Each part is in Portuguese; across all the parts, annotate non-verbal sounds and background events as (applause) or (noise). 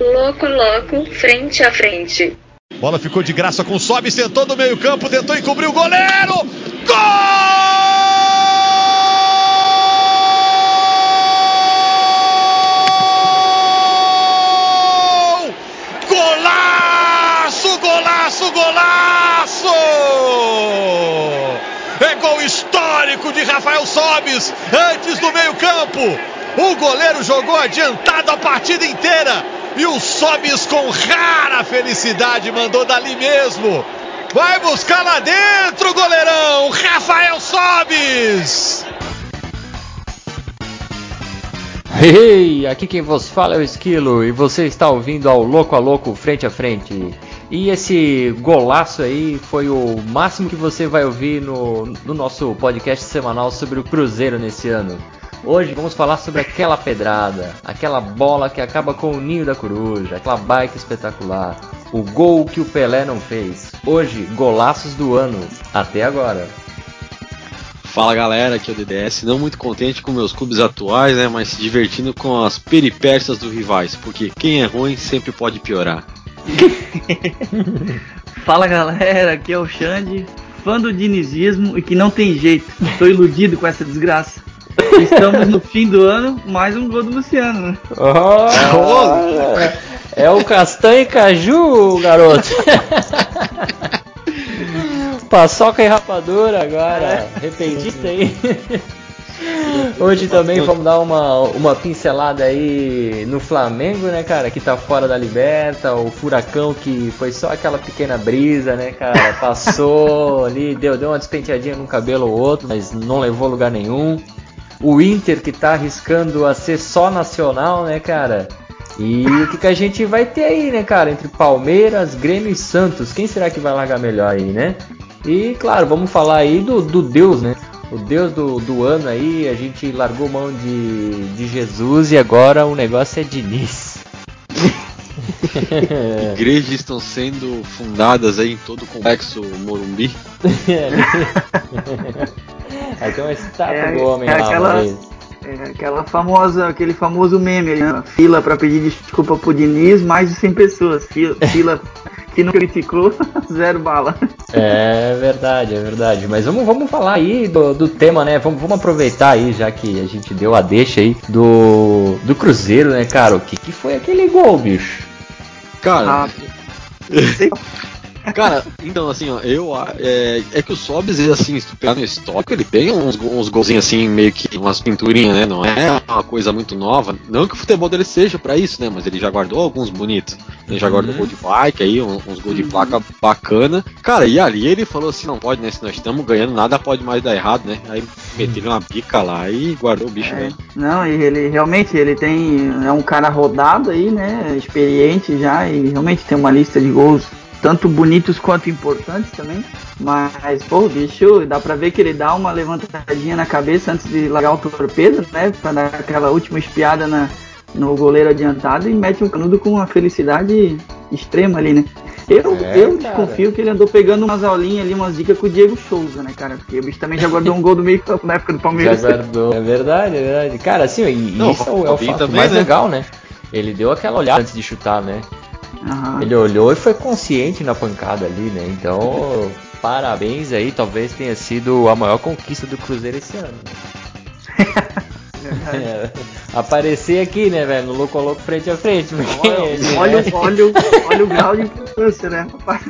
Louco, louco, frente a frente. Bola ficou de graça com Sobe, sentou no meio campo, tentou encobrir o goleiro. Gol! Golaço, golaço! É gol histórico de Rafael Sobes, antes do meio campo. O goleiro jogou adiantado a partida inteira. E o Sobis com rara felicidade mandou dali mesmo. Vai buscar lá dentro, goleirão! Rafael Sobis! Hey, aqui quem vos fala é o Esquilo e você está ouvindo ao Louco a Louco Frente a Frente. E esse golaço aí foi o máximo que você vai ouvir no, no nosso podcast semanal sobre o Cruzeiro nesse ano. Hoje vamos falar sobre aquela pedrada, aquela bola que acaba com o ninho da coruja, aquela bike espetacular, o gol que o Pelé não fez. Hoje, golaços do ano, até agora. Fala galera, aqui é o DDS, não muito contente com meus clubes atuais, né, mas se divertindo com as peripécias dos rivais, porque quem é ruim sempre pode piorar. (laughs) Fala galera, aqui é o Xande, fã do dinizismo e que não tem jeito, tô iludido com essa desgraça. Estamos no fim do ano, mais um gol do Luciano, né? Oh, é o castanho e caju, garoto. Paçoca e rapadura agora, arrependista aí. Hoje também vamos dar uma, uma pincelada aí no Flamengo, né, cara, que tá fora da Liberta, o Furacão que foi só aquela pequena brisa, né, cara, passou ali, deu, deu uma despenteadinha num cabelo ou outro, mas não levou lugar nenhum. O Inter que tá arriscando a ser só nacional, né, cara? E o que, que a gente vai ter aí, né, cara? Entre Palmeiras, Grêmio e Santos. Quem será que vai largar melhor aí, né? E claro, vamos falar aí do, do Deus, né? O Deus do, do ano aí, a gente largou mão de, de Jesus e agora o negócio é Diniz. (laughs) Igrejas estão sendo fundadas aí em todo o complexo Morumbi. (laughs) (laughs) (laughs) Aí tem uma estátua É, do homem é lá, aquela- É aquela famosa, aquele famoso meme, né? fila pra pedir desculpa pro Diniz, mais de 100 pessoas. Fila, fila (laughs) que não criticou, (laughs) zero bala. É verdade, é verdade. Mas vamos, vamos falar aí do, do tema, né? Vamos, vamos aproveitar aí, já que a gente deu a deixa aí do, do Cruzeiro, né, cara? O que, que foi aquele gol, bicho? Cara, Ah. Cara, então assim, ó, eu a- é, é que o Sobs, assim, se tu pegar no histórico, ele tem uns, uns golzinhos assim, meio que umas pinturinhas, né? Não é uma coisa muito nova. Não que o futebol dele seja pra isso, né? Mas ele já guardou alguns bonitos. Ele já guardou gol de bike aí, um- uns gols de placa bacana. Cara, e ali ele falou assim, não pode, né? Se nós estamos ganhando, nada pode mais dar errado, né? Aí meteu uma bica lá e guardou o bicho, É, né? não, e ele realmente ele tem. É um cara rodado aí, né? Experiente já, e realmente tem uma lista de gols tanto bonitos quanto importantes também. Mas, pô, o bicho, dá pra ver que ele dá uma levantadinha na cabeça antes de largar o torpedo, né? Pra dar aquela última espiada na, no goleiro adiantado e mete um canudo com uma felicidade extrema ali, né? Eu, É, eu desconfio que ele andou pegando umas aulinhas ali, umas dicas com o Diego Souza, né, cara? Porque o bicho também já guardou um gol do meio campo na época do Já Palmeiras. guardou. É verdade, é verdade. Cara, assim, e Não, isso é o, é o fato também, mais né? legal, né? Ele deu aquela olhada antes de chutar, né? Aham. Ele olhou e foi consciente na pancada ali, né? Então, parabéns aí, talvez tenha sido a maior conquista do Cruzeiro esse ano. É, (laughs) aparecer aqui, né, velho? No Louco Louco frente a frente. porque, né? Olha, olha, o- olha o grau de importância, né, rapaz?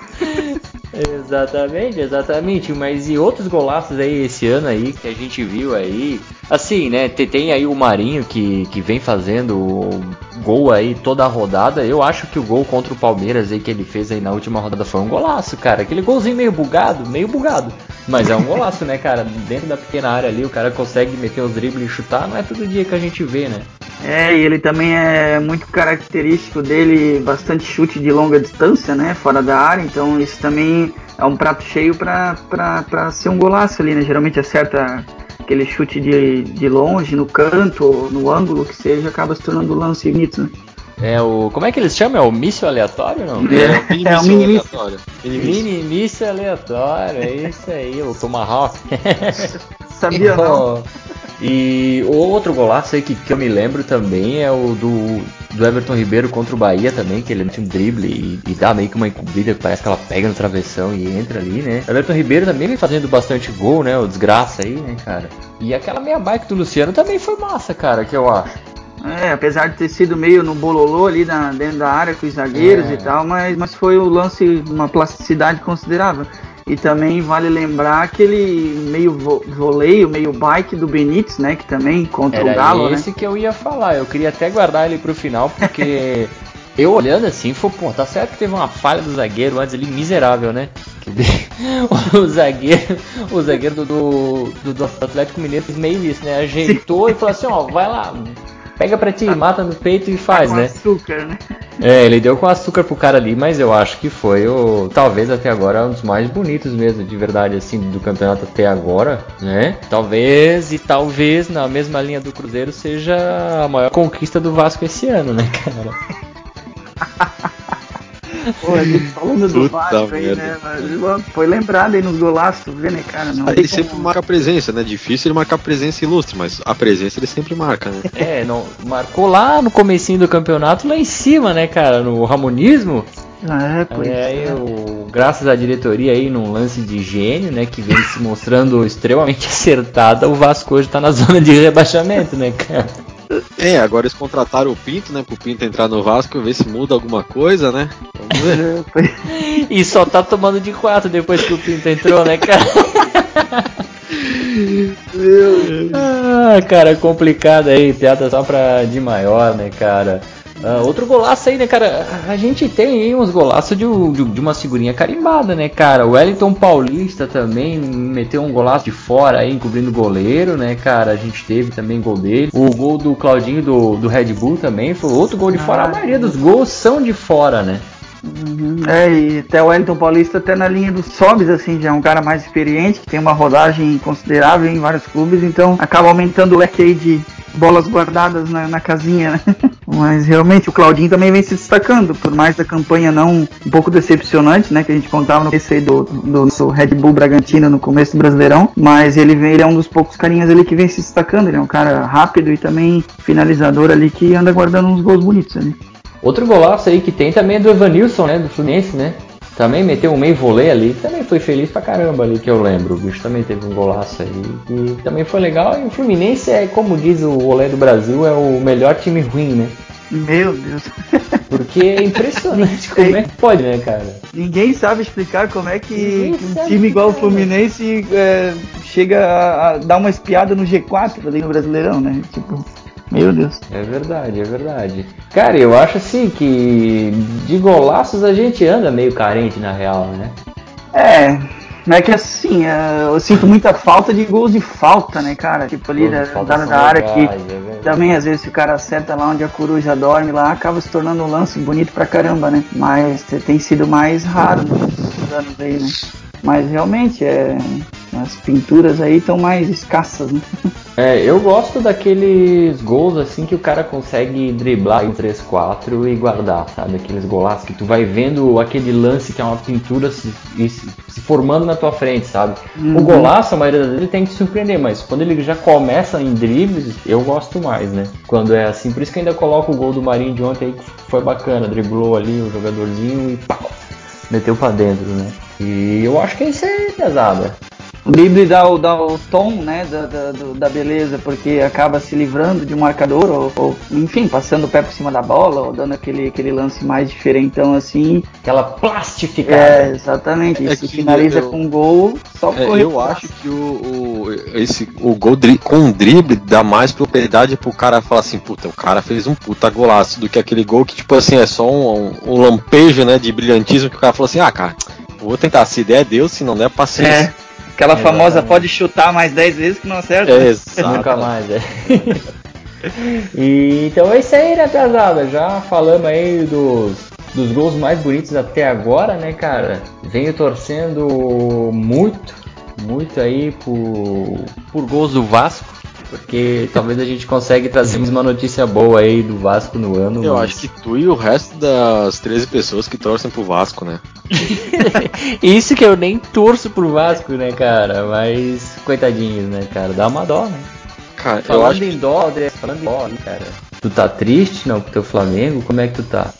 Exatamente, exatamente. Mas e outros golaços aí esse ano aí que a gente viu aí? Assim, né? Tem, aí o Marinho que, que vem fazendo gol aí toda a rodada. Eu acho que o gol contra o Palmeiras aí que ele fez aí na última rodada foi um golaço, cara. Aquele golzinho meio bugado, meio bugado. Mas é um golaço, né, cara? Dentro da pequena área ali, o cara consegue meter os dribles e chutar. Não é todo dia que a gente vê, né? É, e ele também é muito característico dele, bastante chute de longa distância, né, fora da área, então isso também é um prato cheio pra, pra, pra ser um golaço ali, né, geralmente acerta aquele chute de, de longe, no canto, ou no ângulo que seja, acaba se tornando um lance bonito, né. É o. Como é que eles chamam? É o míssil aleatório não? É, é o (laughs) mini míssil. aleatório. Mini míssil aleatório, é isso aí, o Tomahawk. (laughs) Sabia não? (laughs) E o outro golaço aí que, que eu me lembro também é o do, do Everton Ribeiro contra o Bahia também, que ele mete um drible e, e dá meio que uma encobrida, que parece que ela pega no travessão e entra ali, né? O Everton Ribeiro também vem fazendo bastante gol, né? O desgraça aí, né, cara? E aquela meia bike do Luciano também foi massa, cara, que eu acho. É, apesar de ter sido meio no bololô ali na, dentro da área com os zagueiros É. e tal, mas, mas foi o lance, uma plasticidade considerável. E também vale lembrar aquele meio vo voleio, meio bike do Benítez, né? Que também contra Era o Galo, esse que eu ia falar. Eu queria até guardar ele pro final, porque (laughs) eu olhando assim, foi, pô, tá certo que teve uma falha do zagueiro antes ali, miserável, né? (laughs) O zagueiro, o zagueiro do, do, do, Atlético Mineiro fez meio isso, né? Ajeitou e falou assim, ó, vai lá, pega pra ti, mata no peito e né? faz, com né? açúcar, né? É, ele deu com açúcar pro cara ali, mas eu acho que foi o, talvez até agora, um dos mais bonitos mesmo, de verdade, assim, do campeonato até agora, né? Talvez, e talvez, na mesma linha do Cruzeiro, seja a maior conquista do Vasco esse ano, né, cara? (laughs) Pô, a gente falando do Puta Vasco aí, merda. né? Mas, foi lembrado aí nos golaços, tu vê, né, cara? Não Ele tem sempre como- marca presença, né? Difícil ele marcar presença ilustre, mas a presença ele sempre marca, né? É, não, marcou lá no comecinho do campeonato, lá em cima, né, cara, no Ramonismo. É, pois Aí, é. o, graças à diretoria aí, num lance de gênio, né, que vem se mostrando extremamente (laughs) acertada, o Vasco hoje tá na zona de rebaixamento, né, cara? É, agora eles contrataram o Pinto, né? Pro Pinto entrar no Vasco, ver se muda alguma coisa, né? Vamos ver. (laughs) E só tá tomando de 4 depois que o Pinto entrou, né, cara? ah, cara, complicado aí, piada só pra de maior, né, cara? Ah, outro golaço aí, né, cara? A gente tem aí uns golaços de, um- de- de uma figurinha carimbada, né, cara? O Wellington Paulista também meteu um golaço de fora aí, encobrindo o goleiro, né, cara? A gente teve também gol dele. O gol do Claudinho do, do Red Bull também foi outro gol de fora. A maioria dos gols são de fora, né? Uhum. É, e até o Wellington Paulista até na linha dos sobes, assim, já é um cara mais experiente, que tem uma rodagem considerável em vários clubes, então acaba aumentando o leque aí de bolas guardadas na, na casinha, né? (laughs) Mas realmente o Claudinho também vem se destacando, por mais da campanha não um pouco decepcionante, né? Que a gente contava no PC do, do, do Red Bull Bragantino no começo do Brasileirão, mas ele, vem, ele é um dos poucos carinhas ali que vem se destacando, ele é um cara rápido e também finalizador ali que anda guardando uns gols bonitos ali. Outro golaço aí que tem também é do Evanilson, né? Do Fluminense, né? Também meteu um meio vôlei ali, também foi feliz pra caramba ali que eu lembro. O bicho também teve um golaço aí e também foi legal. E o Fluminense é, como diz o Olé do Brasil, é o melhor time ruim, né? Meu Deus. (laughs) Porque é impressionante como é que pode, né, cara? Ninguém sabe explicar como é que, que um time igual o explicar, Fluminense é, chega a, a dar uma espiada no G4 ali no Brasileirão, né? Tipo, meu Deus. É verdade, é verdade. Cara, eu acho assim que de golaços a gente anda meio carente na real, né? É, não é que assim, é, eu sinto muita falta de gols de falta, né, cara? Tipo ali da, da, da área que é também às vezes se o cara acerta lá onde a coruja dorme lá, acaba se tornando um lance bonito pra caramba, né? Mas tem sido mais raro nos anos aí, né? Mas realmente é. As pinturas aí estão mais escassas, né? (laughs) É, eu gosto daqueles gols assim que o cara consegue driblar em 3-4 e guardar, sabe? Aqueles golaços que tu vai vendo aquele lance que é uma pintura se, se, formando na tua frente, sabe? O golaço, a maioria das vezes, tem que surpreender, mas quando ele já começa em dribles, eu gosto mais, né? Quando é assim, por isso que ainda coloco o gol do Marinho de ontem aí, que foi bacana, driblou ali o jogadorzinho e pau, meteu pra dentro, né? E eu acho que isso é pesado. O drible dá o, dá o tom, né, da, da, da beleza, porque acaba se livrando de um marcador, ou, ou, enfim, passando o pé por cima da bola, ou dando aquele, aquele lance mais diferentão assim. Aquela plastificada. É, exatamente. É E se finaliza eu- com um gol, só É, correr eu acho que o, o, esse, o gol dri, com o drible dá mais propriedade pro cara falar assim, puta, o cara fez um puta golaço, do que aquele gol que, tipo assim, é só um, um, um lampejo, né, de brilhantismo que o cara falou assim, ah, cara, vou tentar, se der, deu, se não der, paciência. É, aquela Exatamente. famosa pode chutar mais 10 vezes que não acerta. É, (laughs) exato. Nunca mais, é. (laughs) e, então é isso aí, né, pesada? Já falamos aí dos, dos gols mais bonitos até agora, né, cara? Venho torcendo muito, muito aí por, por gols do Vasco. Porque talvez a gente consiga trazer uma notícia boa aí do Vasco no ano. Eu mas- acho que tu e o resto das 13 pessoas que torcem pro Vasco, né? (laughs) Isso que eu nem torço pro Vasco, né, cara? Mas, coitadinhos, né, cara? Dá uma dó, né? Cara, eu Falando acho em dó, André, falando em dó, cara. Tu tá triste não com teu Flamengo? Como é que tu tá?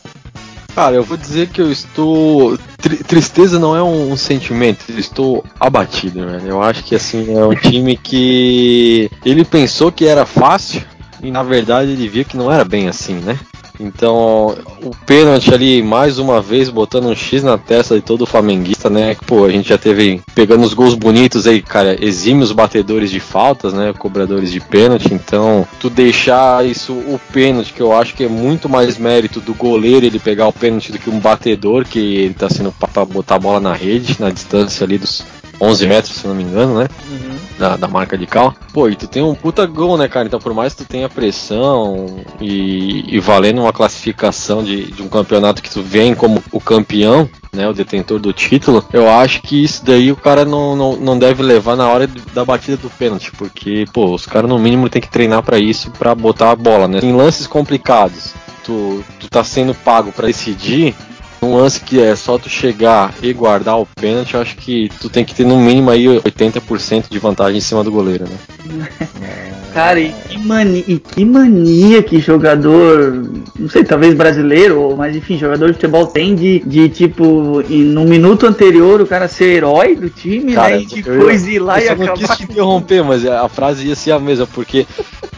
Cara, eu vou dizer que eu estou. Tri tristeza não é um, um, sentimento, eu estou abatido, velho. Eu acho que assim, é um time que. Ele pensou que era fácil e na verdade ele viu que não era bem assim, né? Então, o pênalti ali, mais uma vez, botando um X na testa de todo flamenguista, né? Pô, a gente já teve pegando os gols bonitos aí, cara, exímios batedores de faltas, né? Cobradores de pênalti. Então, tu deixar isso, o pênalti, que eu acho que é muito mais mérito do goleiro ele pegar o pênalti do que um batedor, que ele tá sendo pra botar a bola na rede, na distância ali dos 11 metros, se não me engano, né? Uhum. Da, da, marca de cal. Pô, e tu tem um puta gol, né, cara? Então, por mais que tu tenha pressão e, e valendo uma classificação de, de um campeonato que tu vem como o campeão, né, o detentor do título, eu acho que isso daí o cara não, não, não deve levar na hora da batida do pênalti, porque, pô, os caras no mínimo tem que treinar para isso, para botar a bola, né? Em lances complicados, tu, tu tá sendo pago para decidir, um lance que é só tu chegar e guardar o pênalti, eu acho que tu tem que ter no mínimo aí 80% de vantagem em cima do goleiro, né? (laughs) Cara, e que, mania, e que mania que jogador, não sei, talvez brasileiro, mas enfim, jogador de futebol tem de, de tipo, no minuto anterior o cara ser herói do time, cara, né? E depois eu, ir lá eu e acabar. Eu não quis te interromper, mas a frase ia ser a mesma, porque,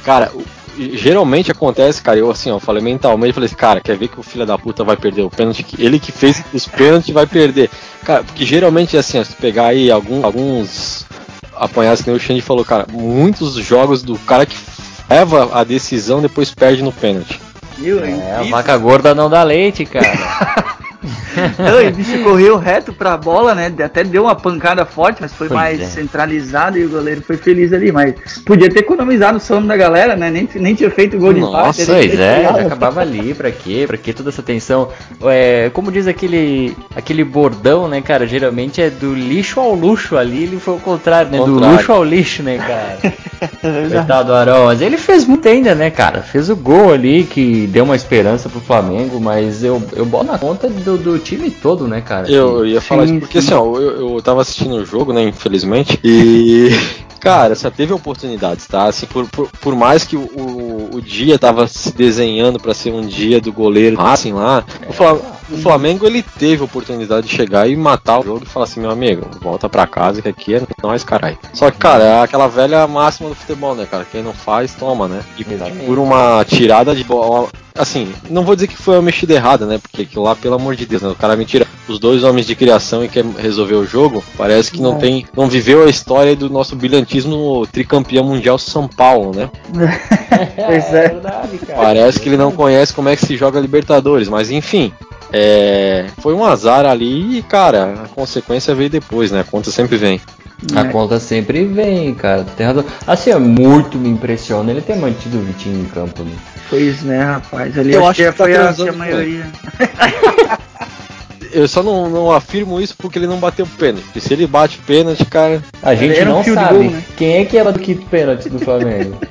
cara, geralmente acontece, cara, eu assim, ó, falei mentalmente, falei assim, cara, quer ver que o filho da puta vai perder o pênalti? Ele que fez os pênaltis vai perder. Cara, porque geralmente é assim, ó, se tu pegar aí algum, alguns apanhados que nem o Xande falou, cara, muitos jogos do cara que leva a decisão depois perde no pênalti. é, a vaca gorda não dá leite, cara. (laughs) (laughs) Não, o bicho correu reto pra bola, né? Até deu uma pancada forte, mas foi pois mais é. centralizado e o goleiro foi feliz ali. Mas podia ter economizado o sono da galera, né? Nem, nem tinha feito gol de empate. Nossa, pois é, já acabava ali. Pra quê? Pra que toda essa tensão? É, como diz aquele, aquele bordão, né, cara? Geralmente é do lixo ao luxo ali. Ele foi o contrário, né? Contrário. Do luxo ao lixo, né, cara? (laughs) Coitado do Arão. Mas ele fez muito ainda, né, cara? Fez o gol ali que deu uma esperança pro Flamengo, mas eu, eu boto na conta do do, do time todo, né, cara? Eu, eu ia falar sim, isso porque sim. assim, ó, eu, eu tava assistindo o jogo, né, infelizmente, e. (laughs) Cara, só teve oportunidades, tá? Assim, por, por, por mais que o, o, o, dia tava se desenhando para ser um dia do goleiro assim lá, o Flamengo, o Flamengo ele teve oportunidade de chegar e matar o jogo e falar assim, meu amigo, volta pra casa que aqui é nós, caralho. Só que, cara, é aquela velha máxima do futebol, né, cara? Quem não faz, toma, né? E por uma tirada de bola assim, não vou dizer que foi uma mexida errada, né? Porque aquilo lá, pelo amor de Deus, né? O cara me tira os dois homens de criação e quer resolver o jogo. Parece que não, é. tem. Não viveu a história do nosso brilhantismo tricampeão mundial São Paulo, né? (laughs) pois é. é verdade, cara. Parece que ele não conhece como é que se joga Libertadores, mas enfim. É, foi um azar ali e, cara, a consequência veio depois, né? A conta sempre vem. A é. conta sempre vem, cara. Tem razão. Assim, muito me impressiona ele ter mantido o Vitinho em campo. Né? Pois né, rapaz. Ali eu acho que, que tá foi a, a maioria. (laughs) eu só não, não, afirmo isso porque ele não bateu pênalti. Porque se ele bate pênalti, cara. A gente não sabe gol, né? quem é que era do que pênalti do Flamengo. (laughs)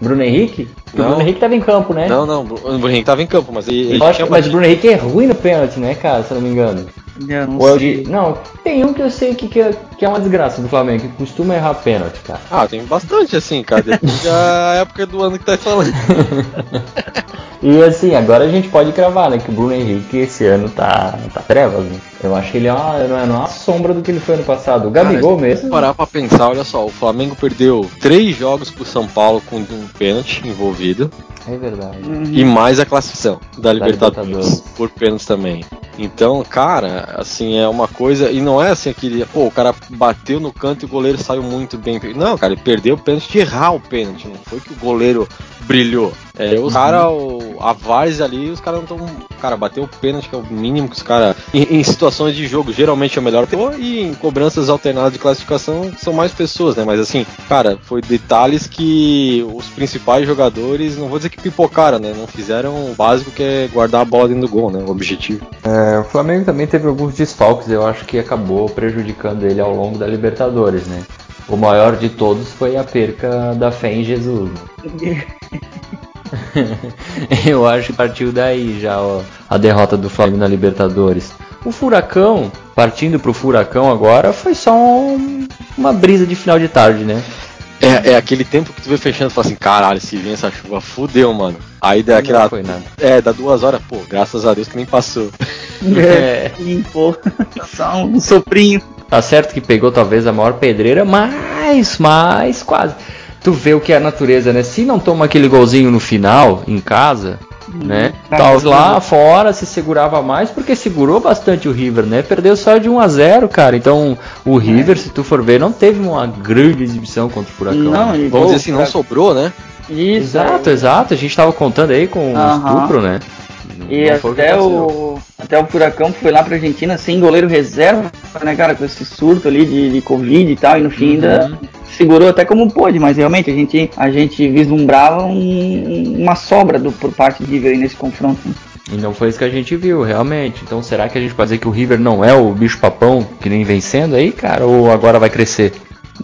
Bruno Henrique? Porque o Bruno Henrique tava em campo, né? Não, não, o Bruno Henrique tava em campo, mas ele. ele acho, mas o Bruno Henrique é ruim no pênalti, né, cara? Se eu não me engano. Eu não, é de... não, tem um que eu sei que, que, é, que é uma desgraça do Flamengo, que costuma errar pênalti, cara. Ah, tem bastante assim, cara. Depende da época do ano que tá falando. (laughs) e assim, agora a gente pode cravar, né? Que o Bruno Henrique esse ano tá, tá trevas, né? Eu acho que ele é uma, não é uma sombra do que ele foi ano passado. O Gabigol cara, mesmo. Parar pra pensar, olha só, o Flamengo perdeu três jogos pro São Paulo com um pênalti envolvido. É verdade. E mais a classificação da, da Libertadores, Libertadores, por pênalti também. Então, cara, assim, é uma coisa. E não é assim aquele. Pô, o cara bateu no canto e o goleiro saiu muito bem. Não, cara, ele perdeu o pênalti de errar o pênalti. Não foi que o goleiro brilhou. É, os uhum. caras, a várzea ali, os caras não estão. Cara, bateu o pênalti, que é o mínimo que os caras. Em, em, situações de jogo, geralmente é o melhor. E em cobranças alternadas de classificação, são mais pessoas, né? Mas assim, cara, foi detalhes que os principais jogadores, não vou dizer que pipocaram, né? Não fizeram o básico que é guardar a bola dentro do gol, né? O objetivo. É, o Flamengo também teve alguns desfalques, eu acho que acabou prejudicando ele ao longo da Libertadores, né? O maior de todos foi a perca da fé em Jesus. (laughs) Eu acho que partiu daí já ó, a derrota do Flamengo na Libertadores. O Furacão, partindo pro Furacão agora, foi só um, uma brisa de final de tarde, né? É, É, aquele tempo que tu vê fechando e fala assim, caralho, se vem essa chuva, fudeu, mano. Aí dá aquela. Não foi nada. É, dá duas horas, pô, graças a Deus que nem passou. (laughs) É. Limpou. (laughs) Só um soprinho. Tá certo que pegou talvez a maior pedreira, mas, mas quase. Tu vê o que é a natureza, né? Se não toma aquele golzinho no final, em casa, né? Tá Tal bom. lá fora se segurava mais porque segurou bastante o River, né? Perdeu só de 1 a 0, cara. Então, o River, se tu for ver, não teve uma grande exibição contra o Furacão. Não, né? e- Vamos dizer assim, não sobrou, né? Isso. Exato, exato. A gente tava contando aí com o estupro, né? E até o, até o Furacão foi lá pra Argentina sem goleiro reserva, né, cara, com esse surto ali de, de Covid e tal, e no fim ainda segurou até como pôde, mas realmente a gente, a gente vislumbrava um- uma sobra do, por parte de River aí nesse confronto. né? E não foi isso que a gente viu, realmente. Então será que a gente pode dizer que o River não é o bicho papão que nem vencendo aí, cara? Ou agora vai crescer?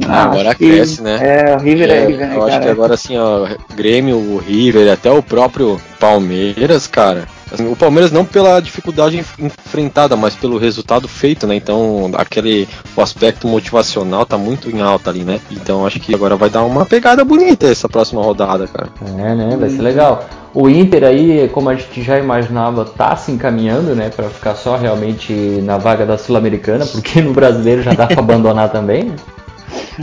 Ah, agora acho que- cresce, né? É, o River é, É, River, né, eu acho cara? que agora assim, ó, Grêmio, o River, até o próprio Palmeiras, cara. Assim, o Palmeiras não pela dificuldade enf- enfrentada, mas pelo resultado feito, né? Então, aquele o aspecto motivacional tá muito em alta ali, né? Então, acho que agora vai dar uma pegada bonita essa próxima rodada, cara. É, né? Vai ser legal. O Inter aí, como a gente já imaginava, tá se encaminhando, né? Pra ficar só realmente na vaga da Sul-Americana, porque no brasileiro já dá pra abandonar também, né?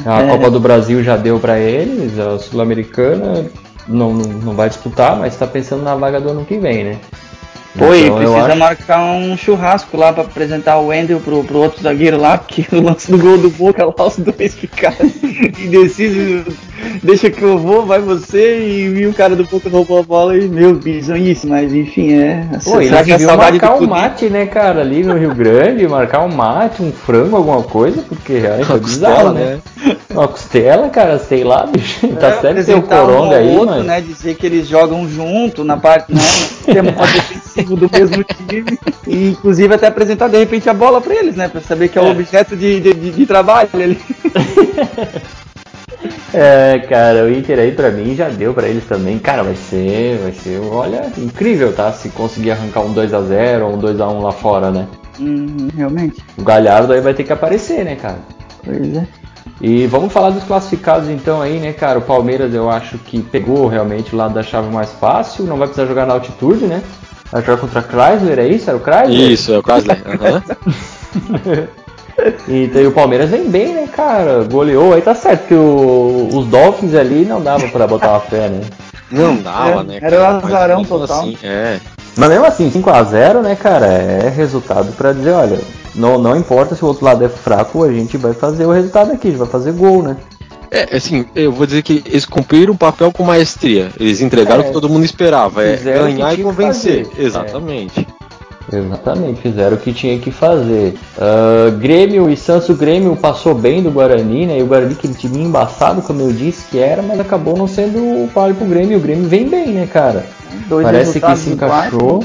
A É. Copa do Brasil já deu pra eles, a Sul-Americana não, não, não vai disputar, mas tá pensando na vaga do ano que vem, né? E Então, precisa acho- marcar um churrasco lá pra apresentar o Wendel pro, pro outro zagueiro lá, porque (laughs) o lance do gol do Boca lá, os dois ficaram (laughs) indecisos. Deixa que eu vou, vai você, e viu o cara do Boca roubou a bola e, meu, bizonhice, mas enfim, é. Pô, será que a deviam saudade marcar do um mate, né, cara, ali no Rio Grande, marcar um mate, um frango, alguma coisa, porque realmente é Uma bizarro, costela, né? Uma costela, cara, sei lá, bicho. (laughs) Tá É, certo ter o um Coronga ao aí, outro, mas... né, dizer que eles jogam junto na parte, né, no sistema do mesmo time, e inclusive até apresentar de repente a bola pra eles, né, pra saber que é, o É. objeto de, de, de- de trabalho ali. (laughs) É, cara, o Inter aí pra mim já deu pra eles também. Cara, vai ser, vai ser, olha, incrível, tá? Se conseguir arrancar um 2x0 ou um 2x1 lá fora, né? Uhum, realmente, O Galhardo aí vai ter que aparecer, né, cara? pois é. E vamos falar dos classificados então aí, né, cara? O Palmeiras eu acho que pegou realmente o lado da chave mais fácil, não vai precisar jogar na altitude, né? Vai jogar contra Chrysler, é isso? Era o Chrysler? Isso, é o Chrysler. aham. (laughs) E o Palmeiras vem bem, né, cara? Goleou, aí tá certo que o- os Dolphins ali não dava pra botar uma fé, né? Não dava, É, né? era cara? o Mas azarão total. assim, é. Mas mesmo assim, 5x0, né, cara, é resultado pra dizer, olha, não, não importa se o outro lado é fraco, a gente vai fazer o resultado aqui, a gente vai fazer gol, né? É, assim, eu vou dizer que eles cumpriram o papel com maestria. Eles entregaram É. o que todo mundo esperava, é que ganhar e que convencer. fazer. É. Exatamente. Exatamente, fizeram o que tinha que fazer. Ah, Grêmio e Santos, o Grêmio passou bem do Guarani, né? E o Guarani, aquele time embaçado, como eu disse que era, mas acabou não sendo o palio pro Grêmio. E o Grêmio vem bem, né, cara? Dois parece que se em quatro.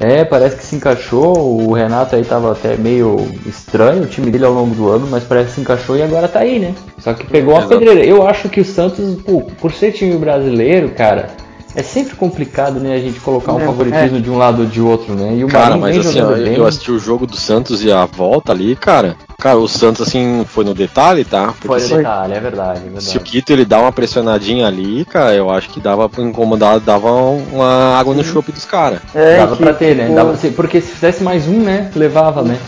É, parece que se encaixou. O Renato aí tava até meio estranho, o time dele ao longo do ano, mas parece que se encaixou e agora tá aí, né? Só que pegou uma pedreira. Eu acho que o Santos, pô, por ser time brasileiro, cara, é sempre complicado, né, a gente colocar um É, favoritismo de um lado ou de outro, né? E o Cara, Marinho mas assim, ó, eu assisti o jogo do Santos e a volta ali, cara. Cara, o Santos, assim, foi no detalhe, tá? Porque Foi se, detalhe, é verdade, é se o verdade. Quito ele dá uma pressionadinha ali, cara, eu acho que dava pra incomodar, dava uma água no chope dos caras. É, Dava que, pra ter, né? Dava, porque se fizesse mais um, né? Levava, né?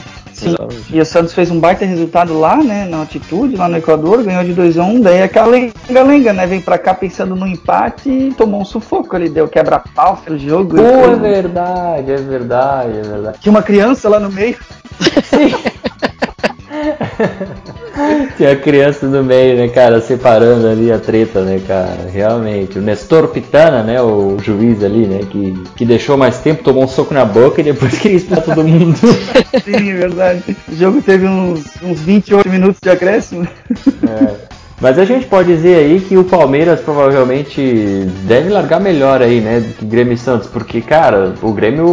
Sim. E o Santos fez um baita resultado lá, né, na altitude, lá no Equador, ganhou de 2 a 1 daí aquela lenga-lenga, né, vem pra cá pensando no empate e tomou um sufoco ali, deu quebra-pau, fez o jogo. Pô, é verdade, é verdade, é verdade. Tinha uma criança lá no meio. (laughs) (laughs) Tinha criança no meio, né, cara, separando ali a treta, né, cara, realmente. O Nestor Pitana, né, o juiz ali, né, que, que deixou mais tempo, tomou um soco na boca e depois (laughs) queria expulsar todo mundo. (laughs) Sim, é verdade. O jogo teve uns, uns 28 minutos de acréscimo. É. Mas a gente pode dizer aí que o Palmeiras provavelmente deve largar melhor aí, né, do que Grêmio e Santos, porque, cara, o Grêmio,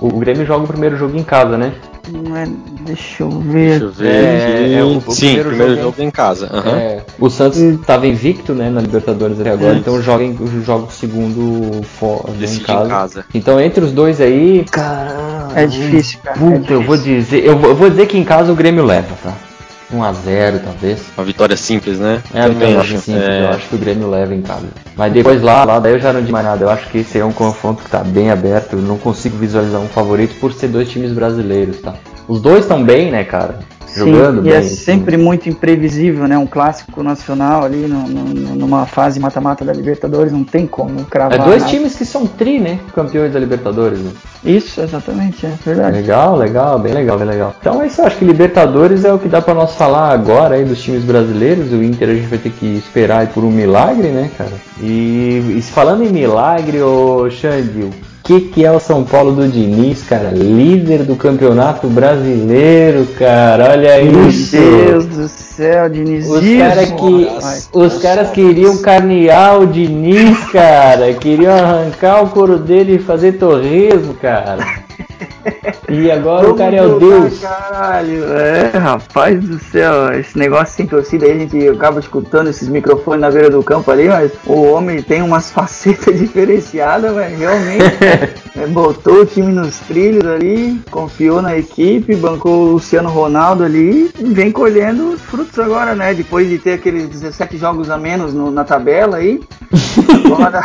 o Grêmio joga o primeiro jogo em casa, né? Não é- Deixa eu ver. Deixa eu ver. É, é, o- o Sim, primeiro primeiro, jogo- jogo, em casa. aham. É, o Santos Hum. estava invicto, né, na Libertadores até agora, Isso. então joga, em- joga o segundo fora, em casa. em casa. Então entre os dois aí, caramba, É difícil, cara. é Puta, difícil. eu vou dizer, eu vou, eu vou dizer que em casa o Grêmio leva, tá? 1x0 talvez. Uma vitória simples, né? É, a vitória simples, é... eu acho que o Grêmio leva em casa. Mas depois lá, lá daí eu já não digo mais nada. Eu acho que esse é um confronto que tá bem aberto. Eu não consigo visualizar um favorito por ser dois times brasileiros, tá? Os dois estão bem, né, cara? Jogando Sim, e é bem, é sempre muito imprevisível, né? Um clássico nacional ali no, no, numa fase mata-mata da Libertadores, não tem como cravar. É dois nada. times que são tri, né? Campeões da Libertadores. Né? Isso, exatamente, é verdade. Legal, legal, bem legal, bem legal. Então é isso, acho que Libertadores é o que dá para nós falar agora aí dos times brasileiros. O Inter a gente vai ter que esperar por um milagre, né, cara? E, e falando em milagre, ô Xande, que, que é o São Paulo do Diniz, cara? Líder do campeonato brasileiro, cara. Olha isso. Meu Deus do céu, Diniz. Os caras que, os caras queriam carnear o Diniz, cara. Queriam arrancar o couro dele e fazer torresmo, cara. E agora o cara é o Deus. Caralho, é, rapaz do céu, esse negócio sem torcida aí, a gente acaba escutando esses microfones na beira do campo ali, mas o homem tem umas (laughs) facetas diferenciadas, mas realmente (laughs) é, botou o time nos trilhos ali, confiou na equipe, bancou o Luciano Ronaldo ali e vem colhendo os frutos agora, né? Depois de ter aqueles 17 jogos a menos no, na tabela aí. (laughs) Agora.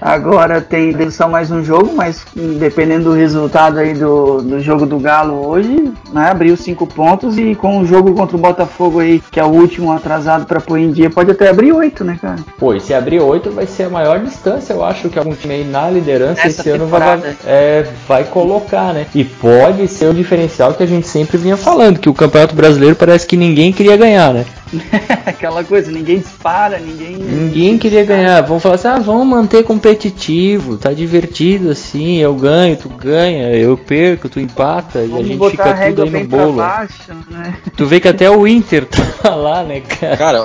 Agora tem só mais um jogo, mas dependendo do resultado aí do, do jogo do Galo hoje, né, abriu cinco pontos e com o jogo contra o Botafogo aí, que é o último atrasado para pôr em dia, pode até abrir oito, né, cara? Pô, e se abrir oito vai ser a maior distância, eu acho que algum time aí na liderança Essa esse ano vai, é, vai colocar, né? E pode ser o diferencial que a gente sempre vinha falando, que o Campeonato Brasileiro parece que ninguém queria ganhar, né? (laughs) Aquela coisa, ninguém dispara, ninguém. Ninguém queria ganhar. Vamos falar assim, ah, vamos manter competitivo, tá divertido assim, eu ganho, tu ganha, eu perco, tu empata vamos e a gente fica a tudo aí no bolo. Baixo, né? Tu vê que até o Inter tá (laughs) lá, né, cara? Cara,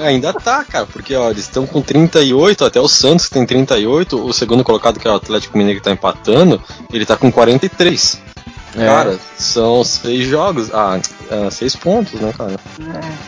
ainda tá, cara, porque ó, eles estão com 38, até o Santos que tem 38, o segundo colocado que é o Atlético Mineiro que tá empatando, ele tá com 43. É. Cara, são seis jogos. Ah, é, seis pontos, né, cara?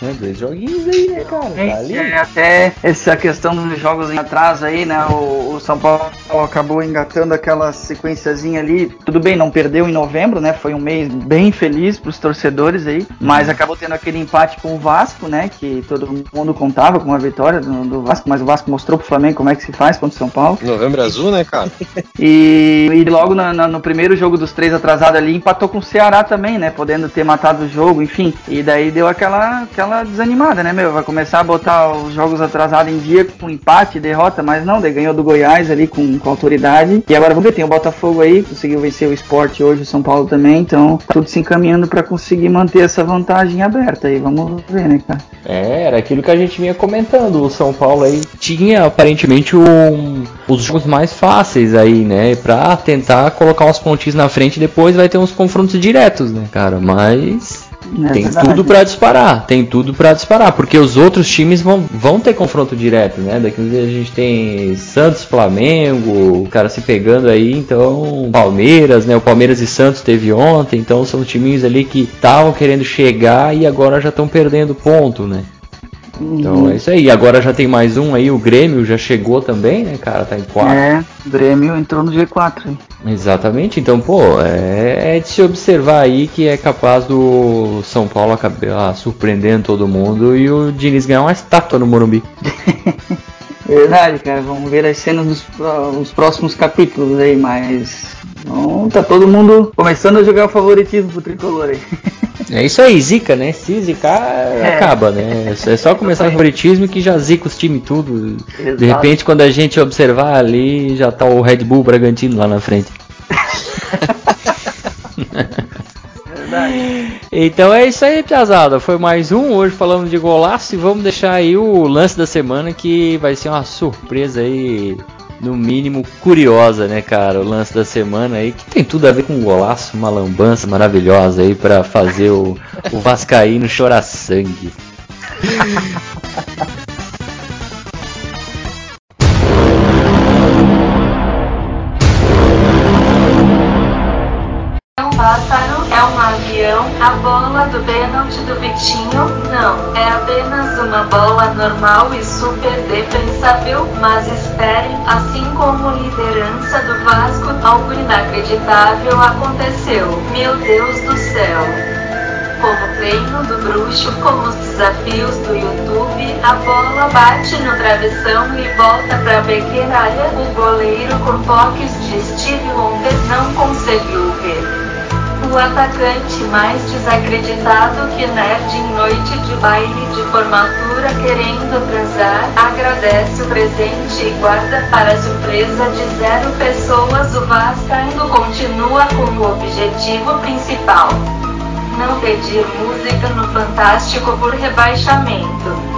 É, é dois joguinhos aí, né, cara? Tá ali. É, até essa questão dos jogos em atraso aí, né? O, o, São Paulo acabou engatando aquela sequenciazinha ali. Tudo bem, não perdeu em novembro, né? Foi um mês bem feliz pros torcedores aí. Mas uhum. acabou tendo aquele empate com o Vasco, né? Que todo mundo contava com a vitória do, do, Vasco, mas o Vasco mostrou pro Flamengo como é que se faz contra o São Paulo. Novembro azul, né, cara? e, e logo na, na, no primeiro jogo dos três atrasados ali, empatou com o Ceará também, né? Podendo ter matado o jogo, enfim. E daí deu aquela, aquela desanimada, né, meu? Vai começar a botar os jogos atrasados em dia com empate, derrota, mas não, daí ganhou do Goiás ali com, com autoridade. E agora vamos ver, tem o Botafogo aí, conseguiu vencer o esporte hoje, o São Paulo também, então tá tudo se encaminhando para conseguir manter essa vantagem aberta aí. Vamos ver, né, cara? É, era aquilo que a gente vinha comentando. O São Paulo aí tinha aparentemente um, os jogos mais fáceis aí, né? Pra tentar colocar uns pontinhos na frente depois vai ter uns confrontos diretos, né, cara? Mas é tem tudo para disparar, tem tudo para disparar, porque os outros times vão, vão ter confronto direto, né? Daqui a gente tem Santos, Flamengo, o cara se pegando aí, então Palmeiras, né? O Palmeiras e Santos teve ontem, então são times ali que estavam querendo chegar e agora já estão perdendo ponto, né? Então uhum. é isso aí. Agora já tem mais um aí, o Grêmio já chegou também, né, cara? Tá em 4. É, o Grêmio entrou no G4. Exatamente, então, pô, é, é, de se observar aí que é capaz do São Paulo acabar surpreendendo todo mundo e o Diniz ganhar uma estátua no Morumbi. (laughs) Verdade, cara. Vamos ver as cenas dos, dos próximos capítulos aí, mas. Não, tá todo mundo começando a jogar o favoritismo pro tricolor aí. (laughs) É isso aí, zica, né? Se zicar, é. acaba, né? É só começar o favoritismo que já zica os times tudo. Exato. De repente, quando a gente observar ali, já tá o Red Bull Bragantino lá na frente. (laughs) (gasps) Então é isso aí, Piazada. Foi mais um. Hoje falando de golaço e vamos deixar aí o lance da semana que vai ser uma surpresa aí no mínimo curiosa, né, cara? O lance da semana aí, que tem tudo a ver com um golaço, uma lambança maravilhosa aí para fazer o, o Vascaíno chorar sangue. É um avião? A bola do pênalti do Vitinho? Não, é apenas uma bola normal e super defensável. Mas esperem, assim como liderança do Vasco, algo inacreditável aconteceu. Meu Deus do céu! como treino do bruxo, como os desafios do YouTube. A bola bate no travessão e volta pra pequena área. O goleiro com toques de Steve Wonder não conseguiu ver. O atacante mais desacreditado que nerd em noite de baile de formatura querendo transar, agradece o presente e guarda para surpresa de zero pessoas o Vascaíno continua com o objetivo principal. Não pedir música no Fantástico por rebaixamento.